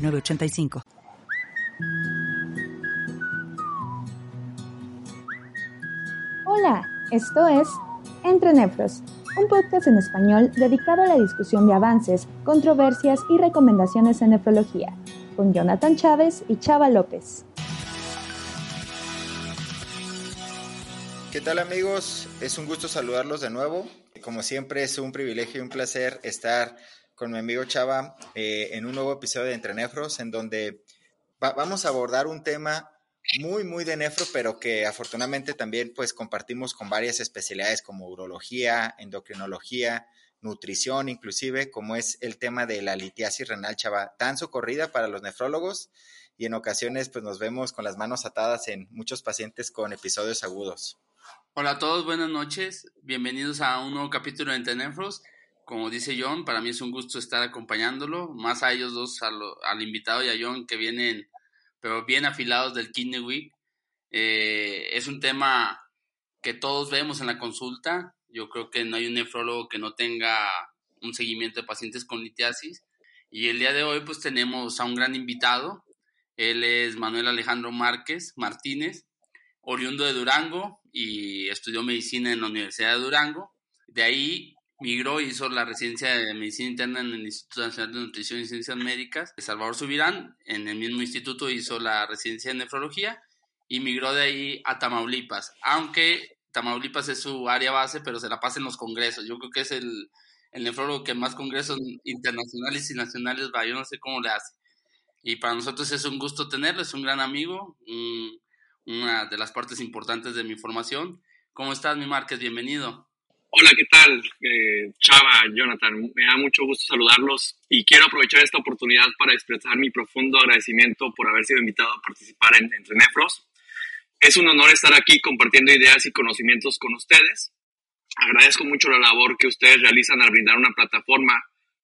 985. Hola, esto es Entre Nefros, un podcast en español dedicado a la discusión de avances, controversias y recomendaciones en nefrología, con Jonathan Chávez y Chava López. ¿Qué tal amigos? Es un gusto saludarlos de nuevo. Como siempre es un privilegio y un placer estar con mi amigo Chava eh, en un nuevo episodio de Entre Nefros, en donde vamos a abordar un tema muy, muy de nefro, pero que afortunadamente también pues compartimos con varias especialidades como urología, endocrinología, nutrición, inclusive, como es el tema de la litiasis renal, Chava, tan socorrida para los nefrólogos y en ocasiones pues nos vemos con las manos atadas en muchos pacientes con episodios agudos. Hola a todos, buenas noches, bienvenidos a un nuevo capítulo de Entre Nefros como dice John, para mí es un gusto estar acompañándolo, más a ellos dos, al invitado y a John que vienen, pero bien afilados del Kidney Week. Eh, es un tema que todos vemos en la consulta. Yo creo que no hay un nefrólogo que no tenga un seguimiento de pacientes con litiasis. Y el día de hoy pues tenemos a un gran invitado. Él es Manuel Alejandro Márquez Martínez, oriundo de Durango y estudió medicina en la Universidad de Durango. De ahí migró y hizo la residencia de medicina interna en el Instituto Nacional de Nutrición y Ciencias Médicas Salvador Subirán. En el mismo instituto hizo la residencia de nefrología y migró de ahí a Tamaulipas, aunque Tamaulipas es su área base, pero se la pasa en los congresos. Yo creo que es el, el nefrólogo que más congresos internacionales y nacionales va, yo no sé cómo le hace. Y para nosotros es un gusto tenerlo, es un gran amigo, una de las partes importantes de mi formación. ¿Cómo estás, mi Márquez? Bienvenido. Hola, ¿qué tal? Eh, Chava, Jonathan, me da mucho gusto saludarlos y quiero aprovechar esta oportunidad para expresar mi profundo agradecimiento por haber sido invitado a participar en Entre Nefros. Es un honor estar aquí compartiendo ideas y conocimientos con ustedes. Agradezco mucho la labor que ustedes realizan al brindar una plataforma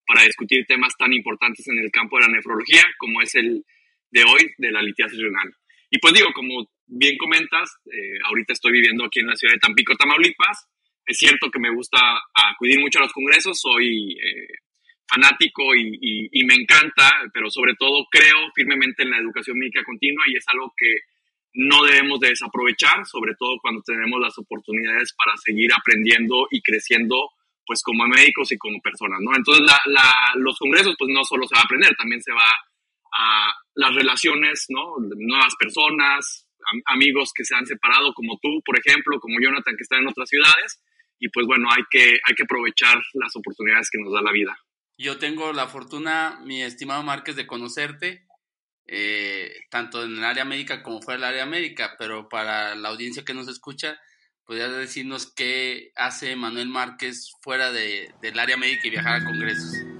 para discutir temas tan importantes en el campo de la nefrología como es el de hoy de la litiasis renal. Y pues digo, como bien comentas, eh, ahorita estoy viviendo aquí en la ciudad de Tampico, Tamaulipas, es cierto que me gusta acudir mucho a los congresos, soy eh, fanático y, me encanta, pero sobre todo creo firmemente en la educación médica continua y es algo que no debemos de desaprovechar, sobre todo cuando tenemos las oportunidades para seguir aprendiendo y creciendo pues como médicos y como personas, ¿no? Entonces los congresos pues no solo se va a aprender, también se va a las relaciones, ¿no? Nuevas personas, amigos que se han separado como tú, por ejemplo, como Jonathan que está en otras ciudades y pues bueno, hay que, hay que aprovechar las oportunidades que nos da la vida. Yo tengo la fortuna, mi estimado Márquez, de conocerte, eh, tanto en el área médica como fuera del área médica, pero para la audiencia que nos escucha, ¿podrías decirnos qué hace Manuel Márquez fuera de, del área médica y viajar a congresos?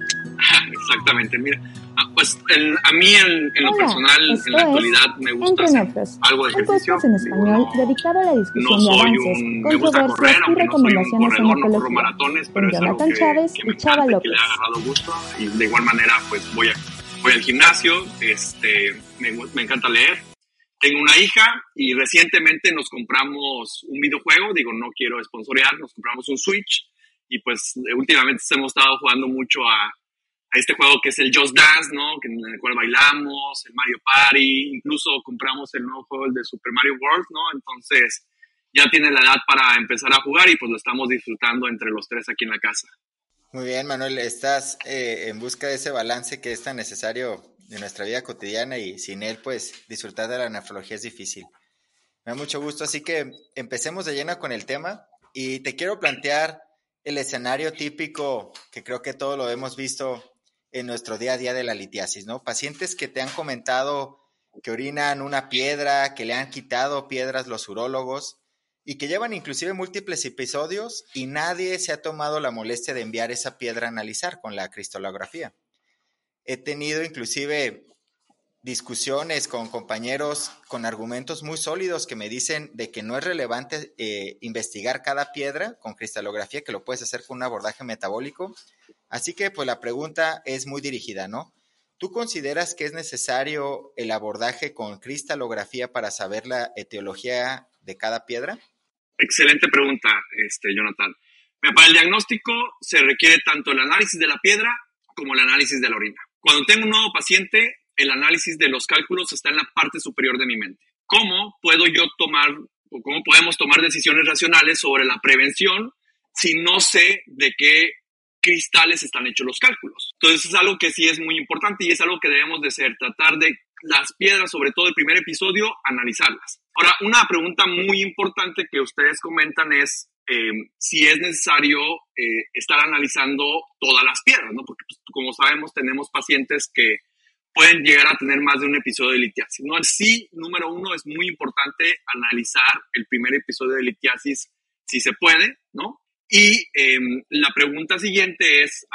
Exactamente, mira, Ah, pues a mí en, lo personal, en la actualidad, me gusta hacer algo de ejercicio. Un en español dedicado a la discusión de avances, un, controversias y recomendaciones no en ecología. maratones, pero es algo que, Chávez y Chava López. Que le ha agarrado gusto y de igual manera pues voy, a, voy al gimnasio, este, me, me encanta leer. Tengo una hija y recientemente nos compramos un videojuego, digo, no quiero sponsorear, nos compramos un Switch y pues últimamente hemos estado jugando mucho a a este juego que es el Just Dance, ¿no? Que en el cual bailamos, el Mario Party, incluso compramos el nuevo juego de Super Mario World, ¿no? Entonces ya tiene la edad para empezar a jugar y pues lo estamos disfrutando entre los tres aquí en la casa. Muy bien, Manuel, estás eh, en busca de ese balance que es tan necesario en nuestra vida cotidiana y sin él, pues disfrutar de la nefrología es difícil. Me da mucho gusto, así que empecemos de lleno con el tema y te quiero plantear el escenario típico que creo que todos lo hemos visto en nuestro día a día de la litiasis, ¿no? Pacientes que te han comentado que orinan una piedra, que le han quitado piedras los urólogos y que llevan inclusive múltiples episodios y nadie se ha tomado la molestia de enviar esa piedra a analizar con la cristalografía. He tenido inclusive discusiones con compañeros con argumentos muy sólidos que me dicen de que no es relevante eh, investigar cada piedra con cristalografía, que lo puedes hacer con un abordaje metabólico. Así que pues la pregunta es muy dirigida, ¿no? ¿Tú consideras que es necesario el abordaje con cristalografía para saber la etiología de cada piedra? Excelente pregunta, este, Jonathan. Para el diagnóstico se requiere tanto el análisis de la piedra como el análisis de la orina. Cuando tengo un nuevo paciente, el análisis de los cálculos está en la parte superior de mi mente. ¿Cómo puedo yo tomar o cómo podemos tomar decisiones racionales sobre la prevención si no sé de qué cristales están hechos los cálculos? Entonces es algo que sí es muy importante y es algo que debemos de hacer, tratar de las piedras, sobre todo el primer episodio, analizarlas. Ahora, una pregunta muy importante que ustedes comentan es eh, si es necesario eh, estar analizando todas las piedras, ¿no? Porque pues, como sabemos tenemos pacientes que pueden llegar a tener más de un episodio de litiasis. ¿no? Sí, número uno, es muy importante analizar el primer episodio de litiasis si se puede, ¿no? Y em, la pregunta siguiente es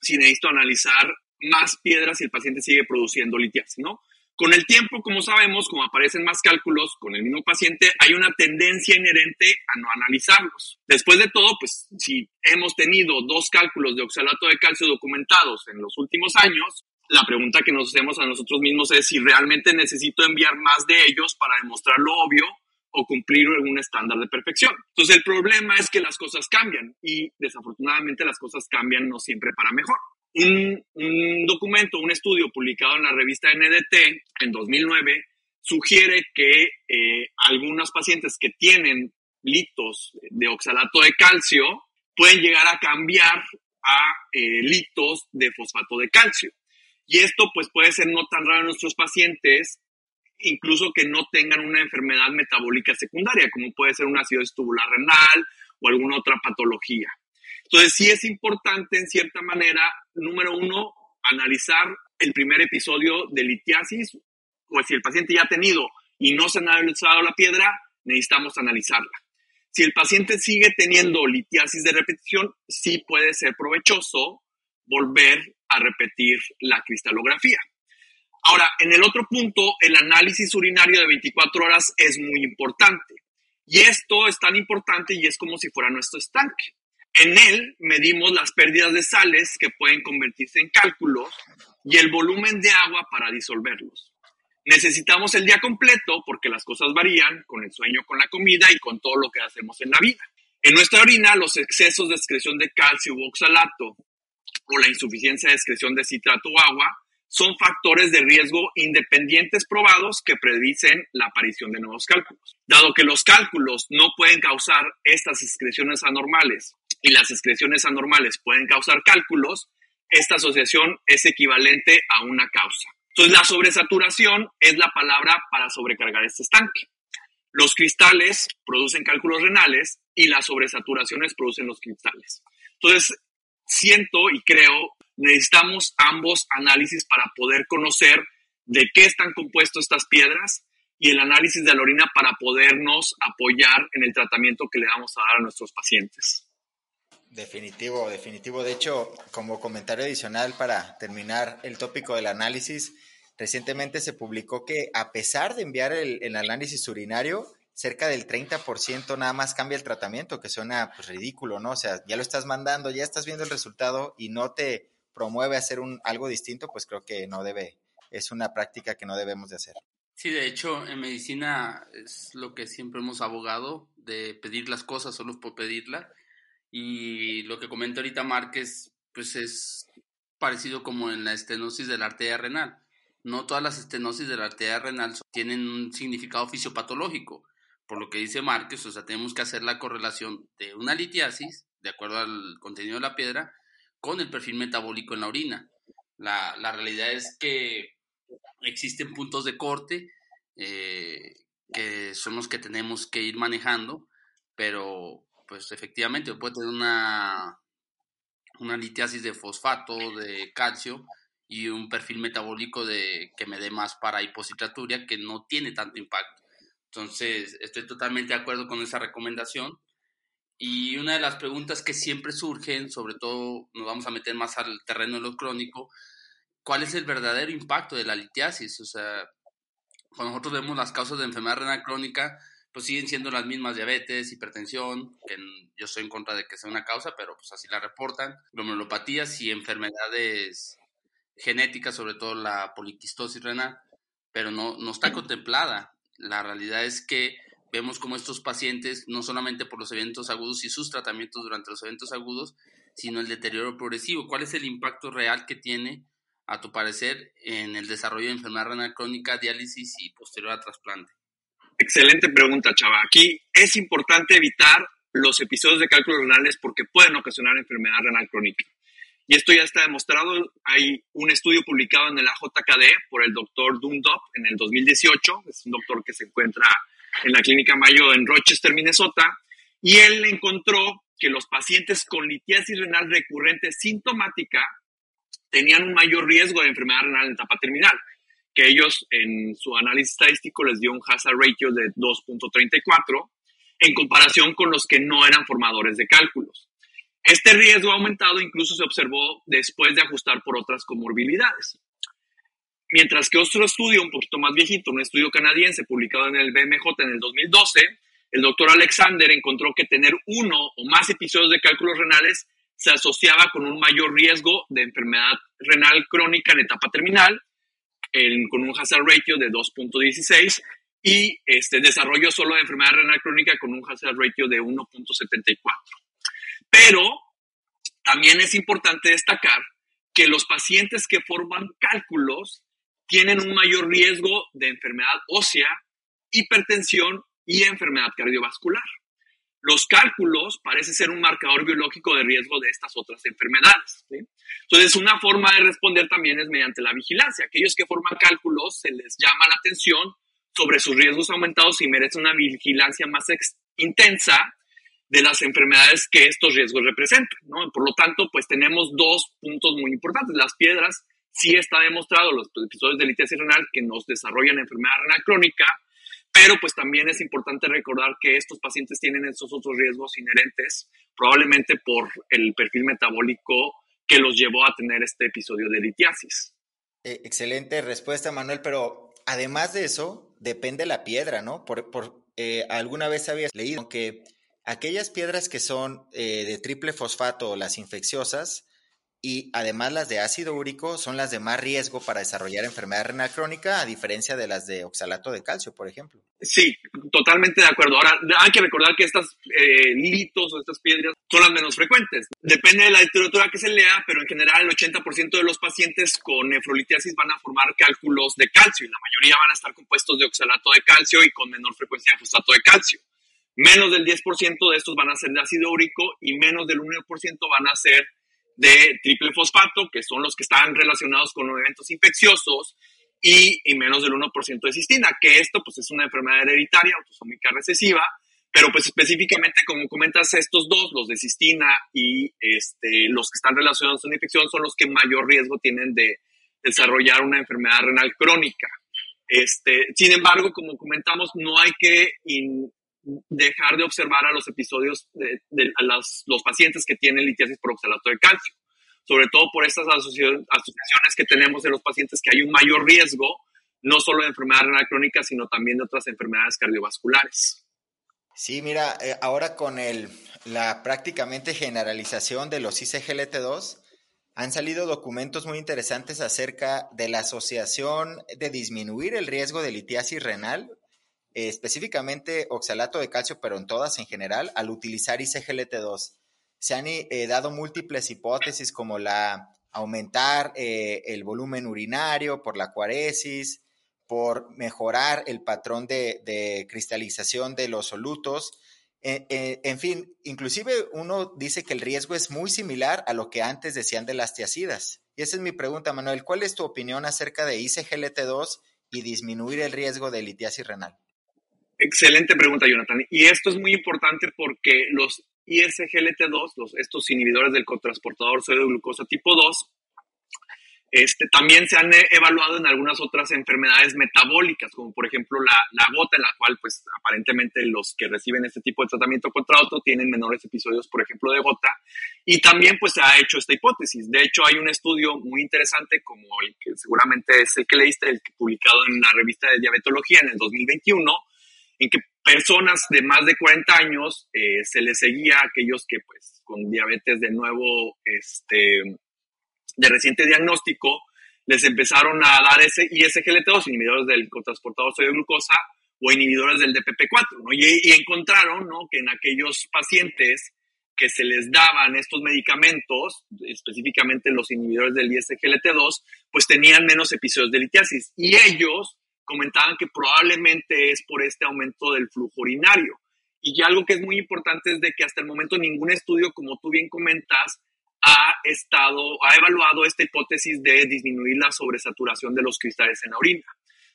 si necesito analizar más piedras si el paciente sigue produciendo litiasis, ¿no? Con el tiempo, como sabemos, como aparecen más cálculos con el mismo paciente, hay una tendencia inherente a no analizarlos. Después de todo, pues si hemos tenido dos cálculos de oxalato de calcio documentados en los últimos años, la pregunta que nos hacemos a nosotros mismos es si realmente necesito enviar más de ellos para demostrar lo obvio o cumplir un estándar de perfección. Entonces el problema es que las cosas cambian y desafortunadamente las cosas cambian no siempre para mejor. Un, un documento, un estudio publicado en la revista NDT en 2009 sugiere que eh, algunos pacientes que tienen litos de oxalato de calcio pueden llegar a cambiar a eh, litos de fosfato de calcio. Y esto pues puede ser no tan raro en nuestros pacientes, incluso que no tengan una enfermedad metabólica secundaria, como puede ser una acidosis tubular renal o alguna otra patología. Entonces sí es importante en cierta manera, número uno, analizar el primer episodio de litiasis, o si el paciente ya ha tenido y no se ha analizado la piedra, necesitamos analizarla. Si el paciente sigue teniendo litiasis de repetición, sí puede ser provechoso volver a repetir la cristalografía. Ahora, en el otro punto, el análisis urinario de 24 horas es muy importante. Y esto es tan importante y es como si fuera nuestro estanque. En él medimos las pérdidas de sales que pueden convertirse en cálculos y el volumen de agua para disolverlos. Necesitamos el día completo porque las cosas varían con el sueño, con la comida y con todo lo que hacemos en la vida. En nuestra orina, los excesos de excreción de calcio u oxalato o la insuficiencia de excreción de citrato o agua son factores de riesgo independientes probados que predicen la aparición de nuevos cálculos. Dado que los cálculos no pueden causar estas excreciones anormales y las excreciones anormales pueden causar cálculos, esta asociación es equivalente a una causa. Entonces, la sobresaturación es la palabra para sobrecargar este estanque. Los cristales producen cálculos renales y las sobresaturaciones producen los cristales. Entonces, siento y creo necesitamos ambos análisis para poder conocer de qué están compuestas estas piedras y el análisis de la orina para podernos apoyar en el tratamiento que le vamos a dar a nuestros pacientes. Definitivo, definitivo. De hecho, como comentario adicional para terminar el tópico del análisis, recientemente se publicó que a pesar de enviar el, análisis urinario, cerca del 30% nada más cambia el tratamiento, que suena pues, ridículo, ¿no? O sea, ya lo estás mandando, ya estás viendo el resultado y no te promueve hacer un, algo distinto, pues creo que no debe, es una práctica que no debemos de hacer. Sí, de hecho, en medicina es lo que siempre hemos abogado, de pedir las cosas solo por pedirla. Y lo que comenta ahorita Márquez, pues es parecido como en la estenosis de la arteria renal. No todas las estenosis de la arteria renal tienen un significado fisiopatológico por lo que dice Márquez, o sea, tenemos que hacer la correlación de una litiasis, de acuerdo al contenido de la piedra, con el perfil metabólico en la orina. La, la realidad es que existen puntos de corte eh, que son los que tenemos que ir manejando, pero pues efectivamente puede tener una, una litiasis de fosfato, de calcio y un perfil metabólico de, que me dé más para hipocitraturia que no tiene tanto impacto. Entonces, estoy totalmente de acuerdo con esa recomendación. Y una de las preguntas que siempre surgen, sobre todo nos vamos a meter más al terreno de lo crónico, cuál es el verdadero impacto de la litiasis. O sea, cuando nosotros vemos las causas de enfermedad renal crónica, pues siguen siendo las mismas diabetes, hipertensión, que yo estoy en contra de que sea una causa, pero pues así la reportan, glomerulopatías y enfermedades genéticas, sobre todo la poliquistosis renal, pero no, no está contemplada. La realidad es que vemos como estos pacientes, no solamente por los eventos agudos y sus tratamientos durante los eventos agudos, sino el deterioro progresivo. ¿Cuál es el impacto real que tiene, a tu parecer, en el desarrollo de enfermedad renal crónica, diálisis y posterior a trasplante? Excelente pregunta, Chava. Aquí es importante evitar los episodios de cálculos renales porque pueden ocasionar enfermedad renal crónica. Y esto ya está demostrado. Hay un estudio publicado en el AJKD por el doctor Dundop en el 2018. Es un doctor que se encuentra en la clínica Mayo en Rochester, Minnesota. Y él encontró que los pacientes con litiasis renal recurrente sintomática tenían un mayor riesgo de enfermedad renal en etapa terminal que ellos en su análisis estadístico les dio un hazard ratio de 2.34 en comparación con los que no eran formadores de cálculos. Este riesgo aumentado incluso se observó después de ajustar por otras comorbilidades. Mientras que otro estudio un poquito más viejito, un estudio canadiense publicado en el BMJ en el 2012, el doctor Alexander encontró que tener uno o más episodios de cálculos renales se asociaba con un mayor riesgo de enfermedad renal crónica en etapa terminal con un hazard ratio de 2.16 y este, desarrollo solo de enfermedad renal crónica con un hazard ratio de 1.74. Pero también es importante destacar que los pacientes que forman cálculos tienen un mayor riesgo de enfermedad ósea, hipertensión y enfermedad cardiovascular. Los cálculos parece ser un marcador biológico de riesgo de estas otras enfermedades. Entonces, una forma de responder también es mediante la vigilancia. Aquellos que forman cálculos se les llama la atención sobre sus riesgos aumentados y merecen una vigilancia más intensa de las enfermedades que estos riesgos representan. Por lo tanto, pues tenemos dos puntos muy importantes. Las piedras, sí está demostrado los episodios de litiasis renal que nos desarrollan enfermedad renal crónica, pero pues también es importante recordar que estos pacientes tienen esos otros riesgos inherentes, probablemente por el perfil metabólico que los llevó a tener este episodio de litiasis. Eh, excelente respuesta, Manuel, pero además de eso, depende la piedra, ¿no? Por, eh, alguna vez habías leído que aquellas piedras que son eh, de triple fosfato, las infecciosas, y además las de ácido úrico son las de más riesgo para desarrollar enfermedad renal crónica, a diferencia de las de oxalato de calcio, por ejemplo. Sí, totalmente de acuerdo. Ahora, hay que recordar que estas eh, litos o estas piedras son las menos frecuentes. Depende de la literatura que se lea, pero en general el 80% de los pacientes con nefrolitiasis van a formar cálculos de calcio y la mayoría van a estar compuestos de oxalato de calcio y con menor frecuencia de fosfato de calcio. Menos del 10% de estos van a ser de ácido úrico y menos del 1% van a ser de triple fosfato, que son los que están relacionados con eventos infecciosos, y, menos del 1% de cistina, que esto pues es una enfermedad hereditaria, autosómica recesiva, pero pues específicamente como comentas estos dos, los de cistina y este, los que están relacionados con infección son los que mayor riesgo tienen de desarrollar una enfermedad renal crónica. Este, sin embargo, como comentamos, no hay que dejar de observar a los episodios de, los pacientes que tienen litiasis por oxalato de calcio, sobre todo por estas asociaciones que tenemos en los pacientes que hay un mayor riesgo, no solo de enfermedad renal crónica, sino también de otras enfermedades cardiovasculares. Sí, mira, eh, ahora con el, la prácticamente generalización de los ICGLT2, han salido documentos muy interesantes acerca de la asociación de disminuir el riesgo de litiasis renal específicamente oxalato de calcio, pero en todas en general, al utilizar ICGLT2. Se han eh, dado múltiples hipótesis como la aumentar eh, el volumen urinario por la cuaresis, por mejorar el patrón de, cristalización de los solutos. Eh, en fin, inclusive uno dice que el riesgo es muy similar a lo que antes decían de las tiacidas. Y esa es mi pregunta, Manuel. ¿Cuál es tu opinión acerca de ICGLT2 y disminuir el riesgo de litiasis renal? Excelente pregunta, Jonathan. Y esto es muy importante porque los ISGLT2, los, estos inhibidores del cotransportador de glucosa tipo 2, Este, también se han eh, evaluado en algunas otras enfermedades metabólicas, como por ejemplo la, la, gota, en la cual pues aparentemente los que reciben este tipo de tratamiento contra otro tienen menores episodios, por ejemplo, de gota. Y también pues se ha hecho esta hipótesis. De hecho, hay un estudio muy interesante como el que seguramente es el que leíste, el que publicado en la revista de Diabetología en el 2021, en que personas de más de 40 años eh, se les seguía a aquellos que pues con diabetes de nuevo, este, de reciente diagnóstico, les empezaron a dar ese ISGLT2, inhibidores del cotransportador sodio glucosa o inhibidores del DPP4, ¿no? y, encontraron ¿no? que en aquellos pacientes que se les daban estos medicamentos, específicamente los inhibidores del ISGLT2, pues tenían menos episodios de litiasis. Y ellos comentaban que probablemente es por este aumento del flujo urinario. Y algo que es muy importante es de que hasta el momento ningún estudio, como tú bien comentas, ha estado, ha evaluado esta hipótesis de disminuir la sobresaturación de los cristales en la orina.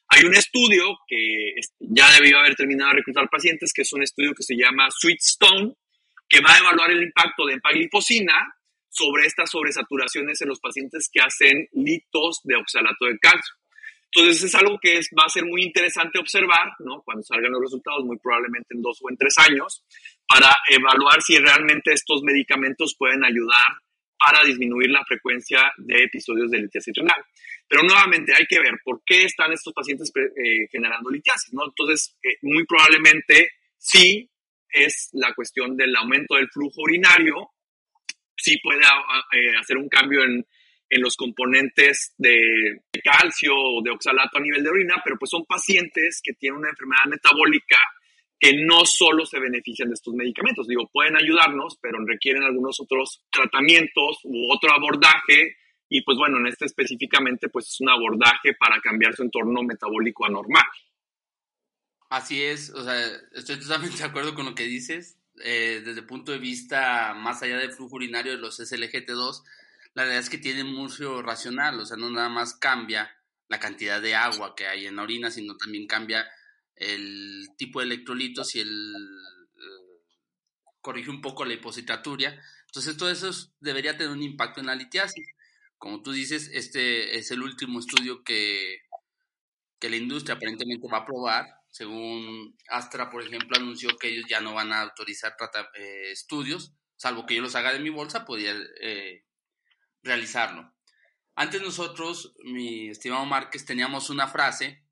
Hay un estudio que ya debió haber terminado de reclutar pacientes, que es un estudio que se llama Sweetstone, que va a evaluar el impacto de empaglifosina sobre estas sobresaturaciones en los pacientes que hacen litos de oxalato de calcio. Entonces es algo que es, va a ser muy interesante observar, ¿no? Cuando salgan los resultados, muy probablemente en dos o en tres años, para evaluar si realmente estos medicamentos pueden ayudar para disminuir la frecuencia de episodios de litiasis renal. Pero nuevamente hay que ver por qué están estos pacientes eh, generando litiasis, ¿no? Entonces, eh, muy probablemente sí es la cuestión del aumento del flujo urinario, sí puede eh, hacer un cambio en, en los componentes de calcio o de oxalato a nivel de orina, pero pues son pacientes que tienen una enfermedad metabólica que no solo se benefician de estos medicamentos. Digo, pueden ayudarnos, pero requieren algunos otros tratamientos u otro abordaje. Y pues bueno, en este específicamente, pues es un abordaje para cambiar su entorno metabólico anormal. Así es, o sea, estoy totalmente de acuerdo con lo que dices. Eh, desde el punto de vista más allá del flujo urinario de los SLGT2, la verdad es que tiene mucho racional, o sea, no nada más cambia la cantidad de agua que hay en la orina, sino también cambia el tipo de electrolitos y el eh, corrige un poco la hipositaturia. Entonces todo eso debería tener un impacto en la litiasis. Como tú dices, este es el último estudio que, que la industria aparentemente va a probar. Según Astra, por ejemplo, anunció que ellos ya no van a autorizar eh, estudios, salvo que yo los haga de mi bolsa, podría eh, realizarlo. Antes nosotros, mi estimado Márquez, teníamos una frase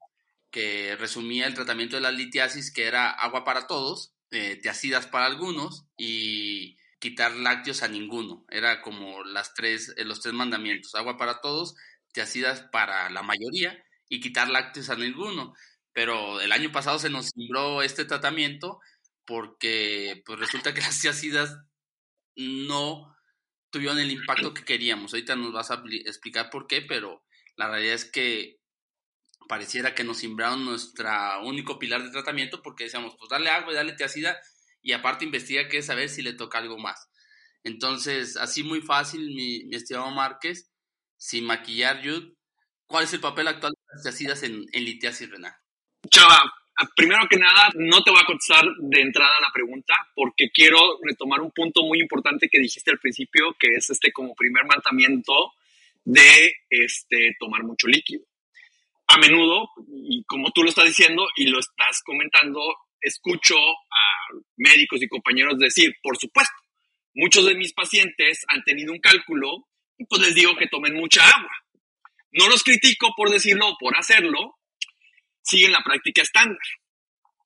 que resumía el tratamiento de la litiasis, que era agua para todos, eh, teacidas para algunos y quitar lácteos a ninguno. Era como las tres, eh, los tres mandamientos, agua para todos, teacidas para la mayoría y quitar lácteos a ninguno. Pero el año pasado se nos sembró este tratamiento porque pues resulta que las teacidas no tuvieron el impacto que queríamos. Ahorita nos vas a explicar por qué, pero la realidad es que pareciera que nos simbraron nuestro único pilar de tratamiento porque decíamos, pues dale agua y dale teacida y aparte investiga qué saber si le toca algo más. Entonces, así muy fácil, mi, estimado Márquez, sin maquillar, Jude, ¿cuál es el papel actual de las teacidas en, en litiasis renal? Chava, primero que nada, no te voy a contestar de entrada la pregunta porque quiero retomar un punto muy importante que dijiste al principio, que es este como primer mandamiento de este, tomar mucho líquido. A menudo, y como tú lo estás diciendo y lo estás comentando, escucho a médicos y compañeros decir, por supuesto, muchos de mis pacientes han tenido un cálculo y pues les digo que tomen mucha agua. No los critico por decirlo o por hacerlo, siguen la práctica estándar.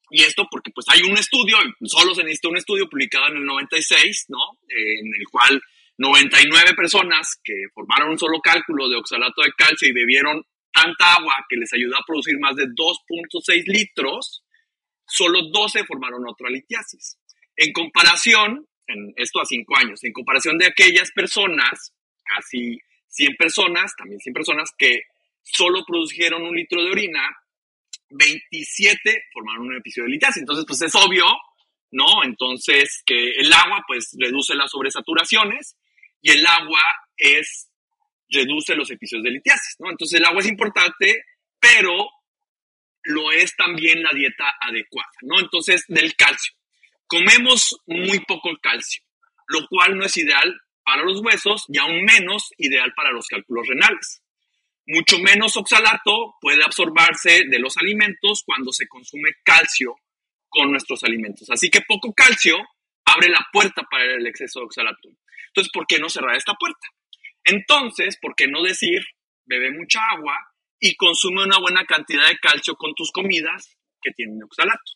Y esto porque pues hay un estudio, solo se necesita un estudio publicado en el 96, ¿no? en el cual 99 personas que formaron un solo cálculo de oxalato de calcio y bebieron tanta agua que les ayudó a producir más de 2.6 litros, solo 12 formaron otra litiasis. En comparación, en esto a 5 años, en comparación de aquellas personas, casi 100 personas, también 100 personas que solo produjeron un litro de orina, 27 formaron un episodio de litiasis. Entonces, pues es obvio, ¿no? Entonces, que el agua, pues, reduce las sobresaturaciones y el agua es, reduce los episodios de litiasis, ¿no? Entonces, el agua es importante, pero lo es también la dieta adecuada, ¿no? Entonces, del calcio. Comemos muy poco calcio, lo cual no es ideal para los huesos y aún menos ideal para los cálculos renales. Mucho menos oxalato puede absorberse de los alimentos cuando se consume calcio con nuestros alimentos. Así que poco calcio abre la puerta para el exceso de oxalato. Entonces, ¿por qué no cerrar esta puerta? Entonces, ¿por qué no decir, bebe mucha agua y consume una buena cantidad de calcio con tus comidas que tienen oxalato?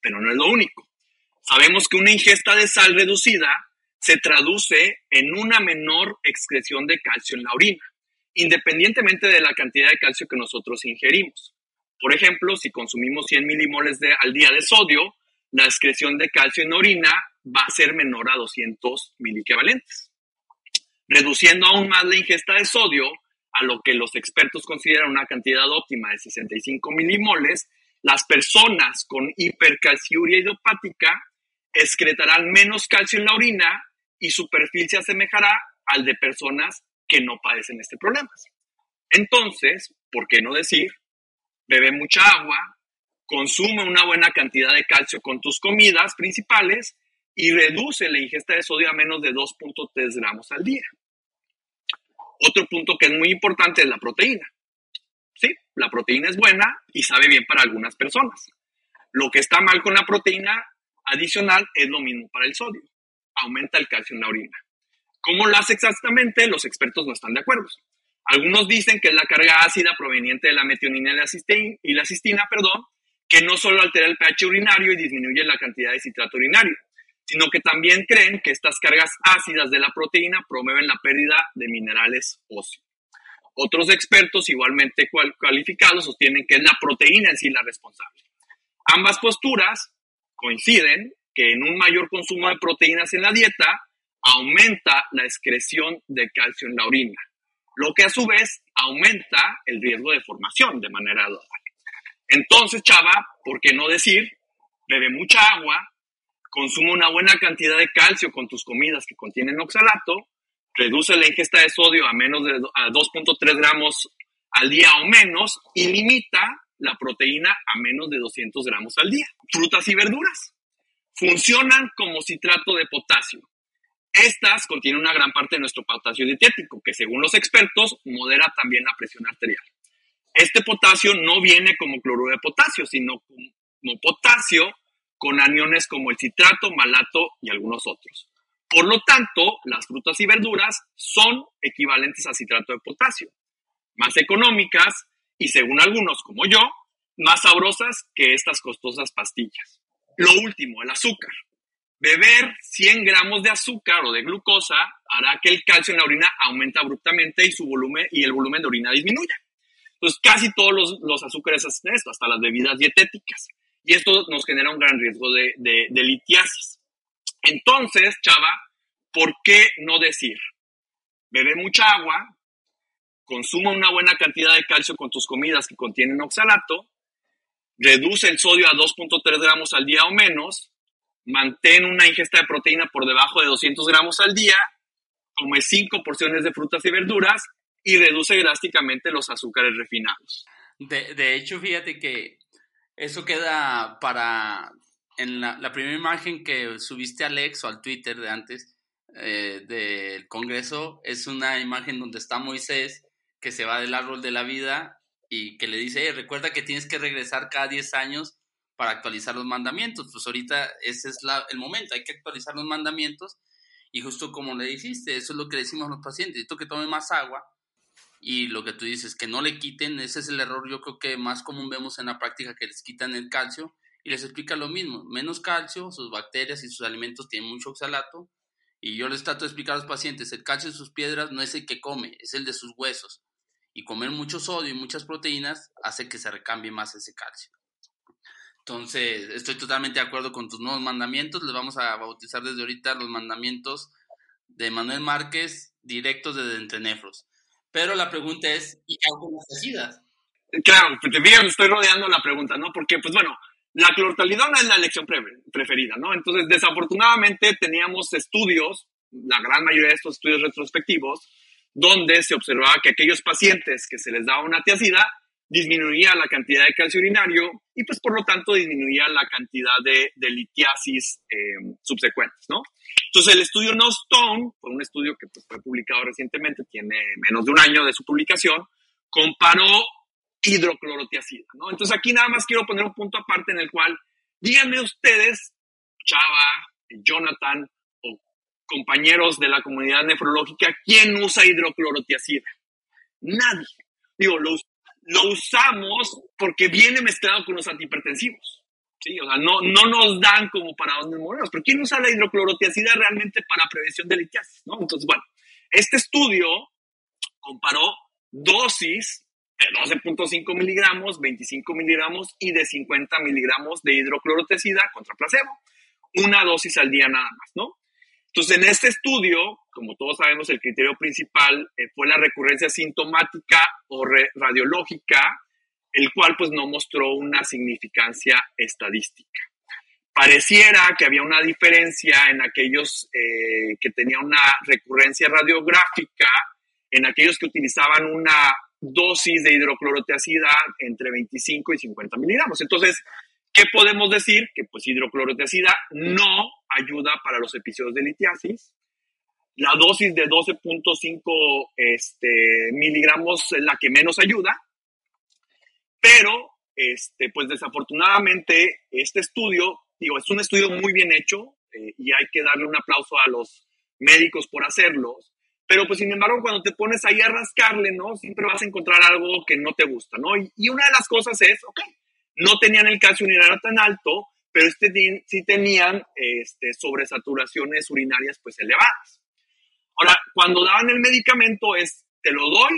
Pero no es lo único. Sabemos que una ingesta de sal reducida se traduce en una menor excreción de calcio en la orina independientemente de la cantidad de calcio que nosotros ingerimos. Por ejemplo, si consumimos 100 milimoles de, al día de sodio, la excreción de calcio en orina va a ser menor a 200 miliequivalentes. Reduciendo aún más la ingesta de sodio a lo que los expertos consideran una cantidad óptima de 65 milimoles, las personas con hipercalciuria idiopática excretarán menos calcio en la orina y su perfil se asemejará al de personas que no padecen este problema. Entonces, ¿por qué no decir, bebe mucha agua, consume una buena cantidad de calcio con tus comidas principales y reduce la ingesta de sodio a menos de 2.3 gramos al día? Otro punto que es muy importante es la proteína. Sí, la proteína es buena y sabe bien para algunas personas. Lo que está mal con la proteína adicional es lo mismo para el sodio. Aumenta el calcio en la orina. ¿Cómo lo hace exactamente? Los expertos no están de acuerdo. Algunos dicen que es la carga ácida proveniente de la metionina y la, cistina, perdón, que no solo altera el pH urinario y disminuye la cantidad de citrato urinario, sino que también creen que estas cargas ácidas de la proteína promueven la pérdida de minerales óseos. Otros expertos igualmente cualificados sostienen que es la proteína en sí la responsable. Ambas posturas coinciden que en un mayor consumo de proteínas en la dieta aumenta la excreción de calcio en la orina, lo que a su vez aumenta el riesgo de formación de manera gradual. Entonces, chava, ¿por qué no decir, bebe mucha agua, consume una buena cantidad de calcio con tus comidas que contienen oxalato, reduce la ingesta de sodio a menos de 2.3 gramos al día o menos y limita la proteína a menos de 200 gramos al día. Frutas y verduras funcionan como citrato de potasio, estas contienen una gran parte de nuestro potasio dietético, que según los expertos modera también la presión arterial. Este potasio no viene como cloruro de potasio, sino como potasio con aniones como el citrato, malato y algunos otros. Por lo tanto, las frutas y verduras son equivalentes a citrato de potasio, más económicas y, según algunos como yo, más sabrosas que estas costosas pastillas. Lo último, el azúcar. Beber 100 gramos de azúcar o de glucosa hará que el calcio en la orina aumente abruptamente y su volumen y el volumen de orina disminuya. Entonces, casi todos los, azúcares hacen esto, hasta las bebidas dietéticas. Y esto nos genera un gran riesgo de, de litiasis. Entonces, chava, ¿por qué no decir? Bebe mucha agua, consuma una buena cantidad de calcio con tus comidas que contienen oxalato, reduce el sodio a 2.3 gramos al día o menos, mantén una ingesta de proteína por debajo de 200 gramos al día, come 5 porciones de frutas y verduras y reduce drásticamente los azúcares refinados. De, hecho, fíjate que eso queda para, en la, primera imagen que subiste al Alex o al Twitter de antes eh, del Congreso, es una imagen donde está Moisés que se va del árbol de la vida y que le dice, recuerda que tienes que regresar cada 10 años para actualizar los mandamientos. Pues ahorita ese es el momento, hay que actualizar los mandamientos y justo como le dijiste, eso es lo que decimos a los pacientes, necesito que tome más agua y lo que tú dices, que no le quiten, ese es el error yo creo que más común vemos en la práctica, que les quitan el calcio y les explica lo mismo, menos calcio, sus bacterias y sus alimentos tienen mucho oxalato y yo les trato de explicar a los pacientes, el calcio de sus piedras no es el que come, es el de sus huesos y comer mucho sodio y muchas proteínas hace que se recambie más ese calcio. Entonces, estoy totalmente de acuerdo con tus nuevos mandamientos. Les vamos a bautizar desde ahorita los mandamientos de Manuel Márquez directos desde Entrenefros. Pero la pregunta es, ¿y qué hago con las ácidas? Claro, pues te me estoy rodeando la pregunta, ¿no? Porque, pues bueno, la clortalidona es la elección preferida, ¿no? Entonces, desafortunadamente teníamos estudios, la gran mayoría de estos estudios retrospectivos, donde se observaba que aquellos pacientes que se les daba una tiacida disminuía la cantidad de calcio urinario y pues por lo tanto disminuía la cantidad de, litiasis eh, subsecuentes, ¿no? Entonces el estudio No Stone, fue un estudio que pues, fue publicado recientemente, tiene menos de un año de su publicación, comparó hidroclorotiazida, ¿no? Entonces aquí nada más quiero poner un punto aparte en el cual díganme ustedes, Chava, Jonathan o compañeros de la comunidad nefrológica, ¿quién usa hidroclorotiazida? Nadie. Digo, lo, lo usamos porque viene mezclado con los antihipertensivos. Sí, o sea, no, no nos dan como para dónde morirnos. Pero ¿quién usa la hidroclorotiazida realmente para prevención de litiasis? ¿no? Entonces, bueno, este estudio comparó dosis de 12.5 miligramos, 25 miligramos y de 50 miligramos de hidroclorotiazida contra placebo. Una dosis al día nada más, ¿no? Entonces, en este estudio, como todos sabemos, el criterio principal eh, fue la recurrencia sintomática o radiológica, el cual pues no mostró una significancia estadística. Pareciera que había una diferencia en aquellos eh, que tenían una recurrencia radiográfica, en aquellos que utilizaban una dosis de hidroclorotiazida entre 25 y 50 miligramos. Entonces, ¿qué podemos decir? Que pues hidroclorotiazida no ayuda para los episodios de litiasis. La dosis de 12.5 este, miligramos es la que menos ayuda, pero este, pues desafortunadamente este estudio, digo, es un estudio muy bien hecho eh, y hay que darle un aplauso a los médicos por hacerlo, pero pues sin embargo cuando te pones ahí a rascarle, ¿no? Siempre vas a encontrar algo que no te gusta, ¿no? Y, y una de las cosas es, ok, no tenían el calcio tan alto, pero este sí tenían este, sobresaturaciones urinarias pues elevadas. Ahora, cuando daban el medicamento es, te lo doy,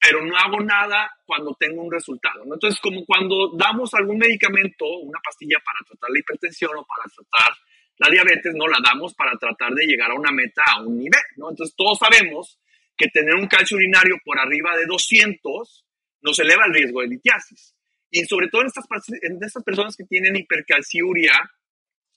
pero no hago nada cuando tengo un resultado. ¿no? Entonces, como cuando damos algún medicamento, una pastilla para tratar la hipertensión o para tratar la diabetes, no la damos para tratar de llegar a una meta, a un nivel. ¿no? Entonces, todos sabemos que tener un calcio urinario por arriba de 200 nos eleva el riesgo de litiasis. Y sobre todo en estas, en estas personas que tienen hipercalciuria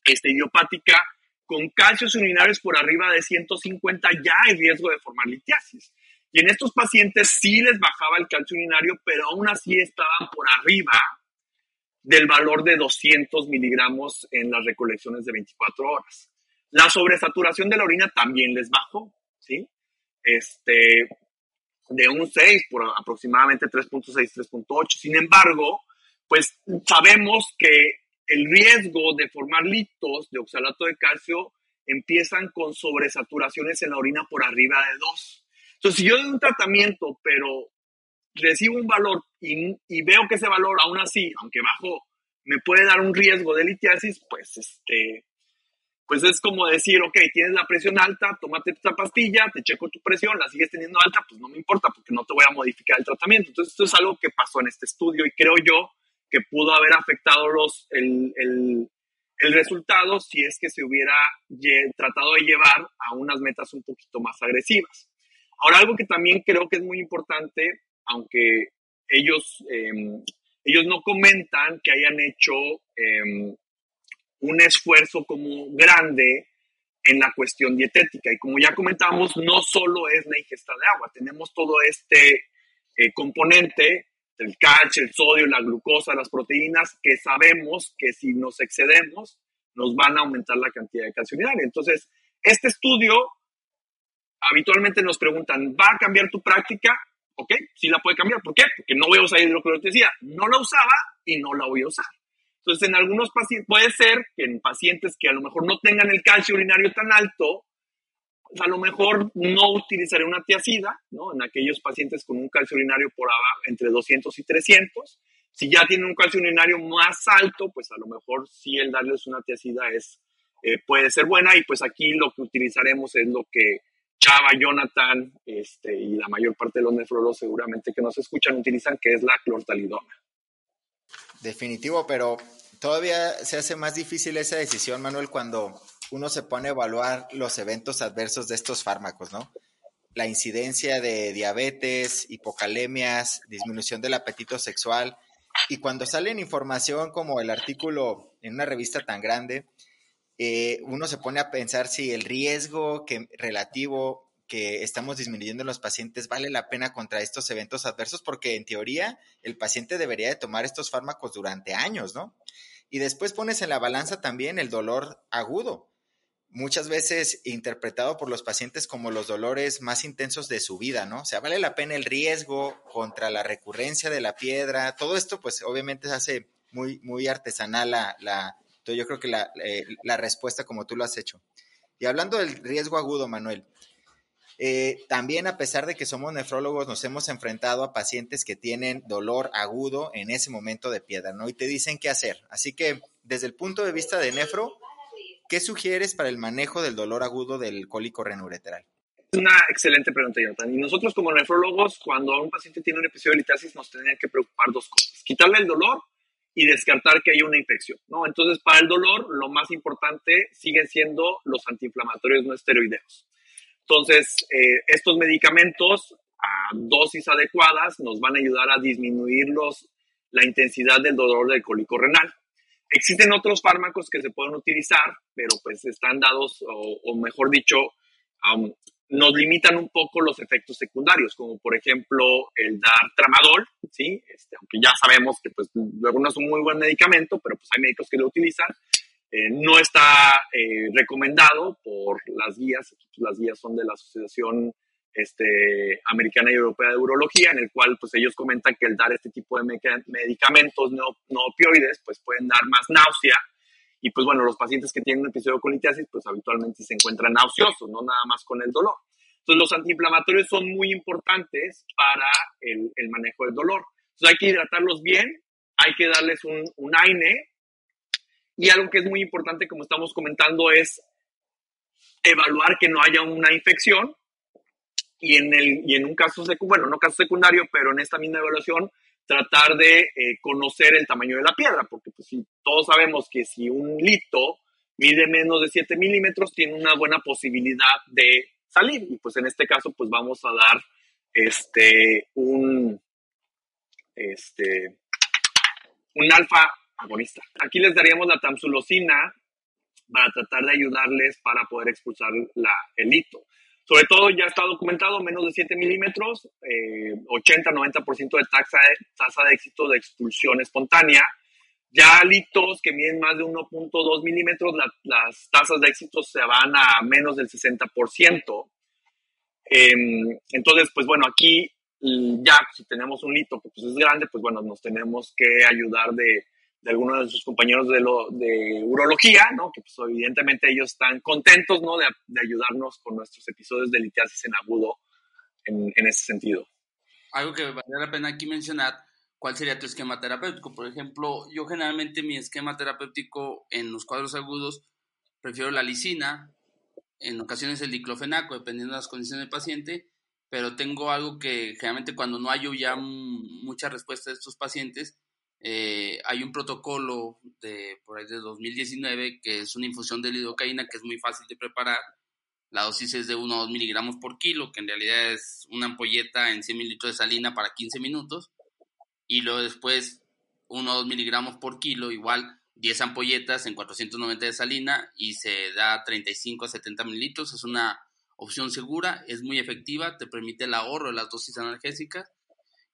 este, idiopática, con calcios urinarios por arriba de 150 ya hay riesgo de formar litiasis. Y en estos pacientes sí les bajaba el calcio urinario, pero aún así estaban por arriba del valor de 200 miligramos en las recolecciones de 24 horas. La sobresaturación de la orina también les bajó, ¿sí? Este, de un 6 por aproximadamente 3.6, 3.8. Sin embargo, pues sabemos que el riesgo de formar litos de oxalato de calcio empiezan con sobresaturaciones en la orina por arriba de 2. Entonces, si yo doy un tratamiento, pero recibo un valor y, y, veo que ese valor aún así, aunque bajó, me puede dar un riesgo de litiasis, pues este, pues es como decir, ok, tienes la presión alta, tómate esta pastilla, te checo tu presión, la sigues teniendo alta, pues no me importa porque no te voy a modificar el tratamiento. Entonces, esto es algo que pasó en este estudio y creo yo que pudo haber afectado los, el, el, el resultado si es que se hubiera tratado de llevar a unas metas un poquito más agresivas. Ahora, algo que también creo que es muy importante, aunque ellos, eh, ellos no comentan que hayan hecho eh, un esfuerzo como grande en la cuestión dietética. Y como ya comentamos, no solo es la ingesta de agua, tenemos todo este eh, componente del calcio, el sodio, la glucosa, las proteínas, que sabemos que si nos excedemos, nos van a aumentar la cantidad de calcio urinario. Entonces, este estudio, habitualmente nos preguntan, ¿va a cambiar tu práctica? ¿Ok? Sí la puede cambiar. ¿Por qué? Porque no voy a usar hidroclorotiazida. No la usaba y no la voy a usar. Entonces, en algunos pacientes, puede ser que en pacientes que a lo mejor no tengan el calcio urinario tan alto, pues a lo mejor no utilizaré una tiacida, ¿no? En aquellos pacientes con un calcio urinario por abajo, entre 200 y 300. Si ya tienen un calcio urinario más alto, pues a lo mejor sí el darles una tiacida es, eh, puede ser buena y pues aquí lo que utilizaremos es lo que Chava, Jonathan este, y la mayor parte de los nefrólogos seguramente que nos escuchan utilizan, que es la clortalidona. Definitivo, pero todavía se hace más difícil esa decisión, Manuel, cuando uno se pone a evaluar los eventos adversos de estos fármacos, ¿no? La incidencia de diabetes, hipocalemias, disminución del apetito sexual. Y cuando salen información como el artículo en una revista tan grande, eh, uno se pone a pensar si el riesgo que, relativo que estamos disminuyendo en los pacientes vale la pena contra estos eventos adversos porque en teoría el paciente debería de tomar estos fármacos durante años, ¿no? Y después pones en la balanza también el dolor agudo. muchas veces interpretado por los pacientes como los dolores más intensos de su vida, ¿no? O sea, vale la pena el riesgo contra la recurrencia de la piedra, todo esto pues obviamente se hace muy, muy artesanal la, la yo creo que la, eh, la, respuesta como tú lo has hecho. Y hablando del riesgo agudo, Manuel, eh, también a pesar de que somos nefrólogos, nos hemos enfrentado a pacientes que tienen dolor agudo en ese momento de piedra, ¿no? Y te dicen qué hacer. Así que desde el punto de vista de nefro, ¿Qué sugieres para el manejo del dolor agudo del cólico renoureteral? Es una excelente pregunta, Jonathan. Y nosotros como nefrólogos, cuando un paciente tiene un episodio de litiasis, nos tenemos que preocupar dos cosas. Quitarle el dolor y descartar que haya una infección, ¿no? Entonces, para el dolor, lo más importante siguen siendo los antiinflamatorios no esteroideos. Entonces, eh, estos medicamentos a dosis adecuadas nos van a ayudar a disminuir los, la intensidad del dolor del cólico renal. Existen otros fármacos que se pueden utilizar, pero pues están dados, o, mejor dicho, nos limitan un poco los efectos secundarios, como por ejemplo el dar tramadol, ¿sí? Este, aunque ya sabemos que pues luego no es un muy buen medicamento, pero pues hay médicos que lo utilizan. Eh, no está eh, recomendado por las guías, las guías son de la Asociación este, americana y europea de urología, en el cual pues ellos comentan que el dar este tipo de medicamentos no, no opioides pues pueden dar más náusea y pues bueno, los pacientes que tienen un episodio de pues habitualmente se encuentran nauseosos, no nada más con el dolor. Entonces los antiinflamatorios son muy importantes para el, el manejo del dolor. Entonces hay que hidratarlos bien, hay que darles un, un AINE y algo que es muy importante como estamos comentando es evaluar que no haya una infección y en, el, y en un caso, bueno, no caso secundario, pero en esta misma evaluación, tratar de eh, conocer el tamaño de la piedra, porque pues, si todos sabemos que si un lito mide menos de 7 milímetros, tiene una buena posibilidad de salir. Y pues en este caso, pues vamos a dar este, un, este, un alfa agonista. Aquí les daríamos la tamsulosina para tratar de ayudarles para poder expulsar la, el lito. Sobre todo ya está documentado menos de 7 milímetros, 80-90% de tasa, de tasa de éxito de expulsión espontánea. Ya litos que miden más de 1.2 milímetros, las tasas de éxito se van a menos del 60%. Em, entonces, pues bueno, aquí ya si tenemos un lito que pues es grande, pues bueno, nos tenemos que ayudar de, de algunos de sus compañeros de, lo, de urología, ¿no? que pues, evidentemente ellos están contentos ¿no? de, de, ayudarnos con nuestros episodios de litiasis en agudo en, en ese sentido. Algo que vale la pena aquí mencionar, ¿cuál sería tu esquema terapéutico? Por ejemplo, yo generalmente mi esquema terapéutico en los cuadros agudos prefiero la lisina, en ocasiones el diclofenaco, dependiendo de las condiciones del paciente, pero tengo algo que generalmente cuando no hay ya mucha respuesta de estos pacientes, eh, hay un protocolo de por ahí de 2019 que es una infusión de lidocaína que es muy fácil de preparar. La dosis es de 1 a 2 miligramos por kilo, que en realidad es una ampolleta en 100 mililitros de salina para 15 minutos. Y luego después 1 a 2 miligramos por kilo, igual 10 ampolletas en 490 de salina y se da 35 a 70 mililitros. Es una opción segura, es muy efectiva, te permite el ahorro de las dosis analgésicas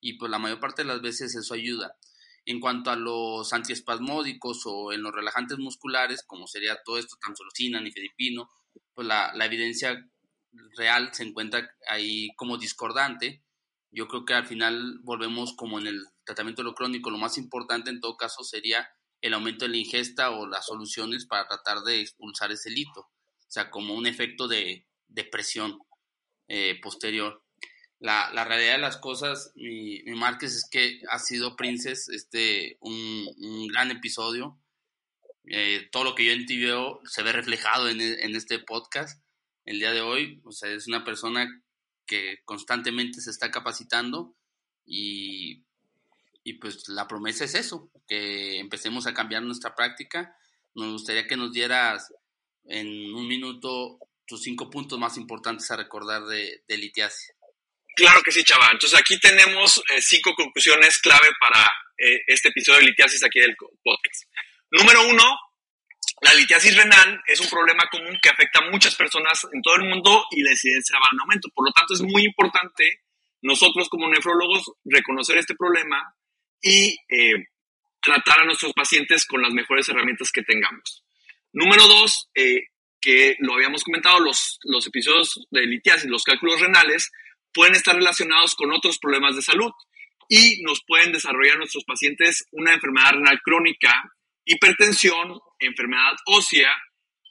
y pues la mayor parte de las veces eso ayuda. En cuanto a los antiespasmódicos o en los relajantes musculares, como sería todo esto, tamsulosina, nifedipino, pues la, la evidencia real se encuentra ahí como discordante. Yo creo que al final volvemos como en el tratamiento de lo crónico, lo más importante en todo caso sería el aumento de la ingesta o las soluciones para tratar de expulsar ese lito, o sea, como un efecto de, de presión eh, posterior la, la, realidad de las cosas, mi, mi Márquez, es que ha sido Princess este, un, un gran episodio. Eh, todo lo que yo en ti veo se ve reflejado en, en, este podcast el día de hoy. O sea, es una persona que constantemente se está capacitando y, y pues la promesa es eso, que empecemos a cambiar nuestra práctica. Nos gustaría que nos dieras en un minuto tus cinco puntos más importantes a recordar de, de litiasis. Claro que sí, chaval. Entonces aquí tenemos eh, cinco conclusiones clave para eh, este episodio de litiasis aquí del podcast. Número uno, la litiasis renal es un problema común que afecta a muchas personas en todo el mundo y la incidencia va en aumento. Por lo tanto, es muy importante nosotros como nefrólogos reconocer este problema y eh, tratar a nuestros pacientes con las mejores herramientas que tengamos. Número dos, que lo habíamos comentado, los, los episodios de litiasis, los cálculos renales, pueden estar relacionados con otros problemas de salud y nos pueden desarrollar nuestros pacientes una enfermedad renal crónica, hipertensión, enfermedad ósea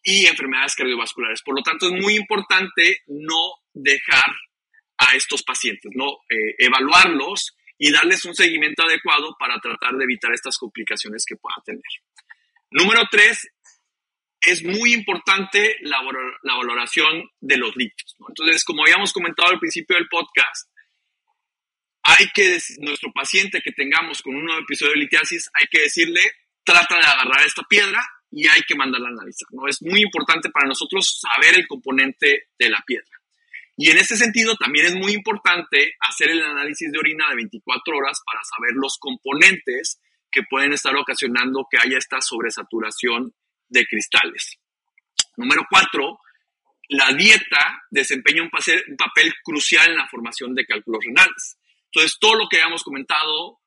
y enfermedades cardiovasculares. Por lo tanto, es muy importante no dejar a estos pacientes, no eh, evaluarlos y darles un seguimiento adecuado para tratar de evitar estas complicaciones que puedan tener. Número tres, es muy importante la, valoración de los líquidos. Entonces, como habíamos comentado al principio del podcast, hay que, nuestro paciente que tengamos con un nuevo episodio de litiasis, hay que decirle, trata de agarrar esta piedra y hay que mandarla a analizar. ¿no? Es muy importante para nosotros saber el componente de la piedra. Y en este sentido, también es muy importante hacer el análisis de orina de 24 horas para saber los componentes que pueden estar ocasionando que haya esta sobresaturación de cristales. Número cuatro, la dieta desempeña un papel, crucial en la formación de cálculos renales. Entonces, todo lo que habíamos comentado,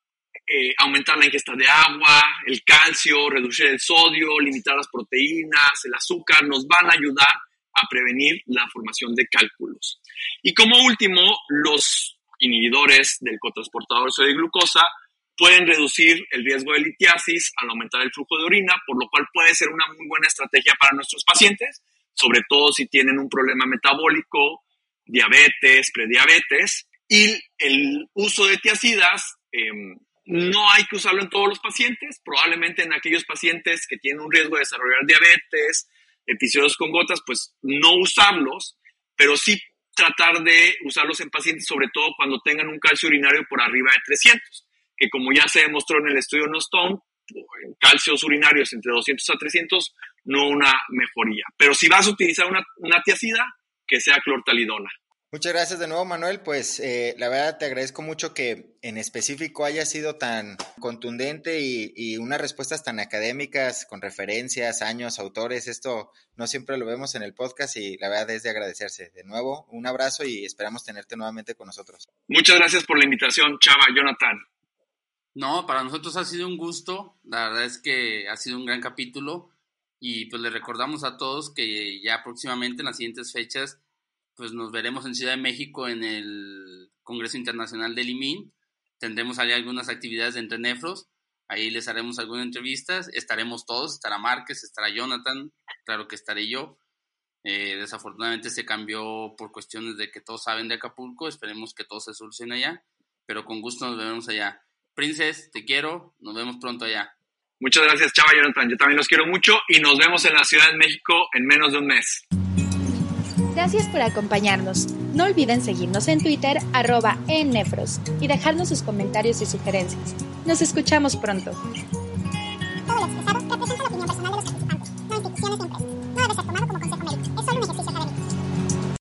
eh, aumentar la ingesta de agua, el calcio, reducir el sodio, limitar las proteínas, el azúcar, nos van a ayudar a prevenir la formación de cálculos. Y como último, los inhibidores del cotransportador sodio de glucosa pueden reducir el riesgo de litiasis al aumentar el flujo de orina, por lo cual puede ser una muy buena estrategia para nuestros pacientes, sobre todo si tienen un problema metabólico, diabetes, prediabetes. Y el uso de tiacidas em, no hay que usarlo en todos los pacientes, probablemente en aquellos pacientes que tienen un riesgo de desarrollar diabetes, episodios con gotas, pues no usarlos, pero sí tratar de usarlos en pacientes, sobre todo cuando tengan un calcio urinario por arriba de 300 que como ya se demostró en el estudio Nostone, en calcios urinarios entre 200 a 300, no una mejoría. Pero si vas a utilizar una, una tiacida, que sea clortalidona. Muchas gracias de nuevo, Manuel. Pues eh, la verdad te agradezco mucho que en específico haya sido tan contundente y, y, unas respuestas tan académicas con referencias, años, autores. Esto no siempre lo vemos en el podcast y la verdad es de agradecerse. De nuevo, un abrazo y esperamos tenerte nuevamente con nosotros. Muchas gracias por la invitación, Chava, Jonathan. No, para nosotros ha sido un gusto. La verdad es que ha sido un gran capítulo. Y pues le recordamos a todos que ya próximamente en las siguientes fechas, pues nos veremos en Ciudad de México en el Congreso Internacional del IMIN. Tendremos ahí algunas actividades de entrenefros. Ahí les haremos algunas entrevistas. Estaremos todos. Estará Márquez, estará Jonathan. Claro que estaré yo. Eh, desafortunadamente se cambió por cuestiones de que todos saben de Acapulco. Esperemos que todo se solucione allá. Pero con gusto nos veremos allá. Princes, te quiero. Nos vemos pronto allá. Muchas gracias, Chava Jonathan. Yo también los quiero mucho y nos vemos en la Ciudad de México en menos de un mes. Gracias por acompañarnos. No olviden seguirnos en Twitter, arroba ennefros, y dejarnos sus comentarios y sugerencias. Nos escuchamos pronto.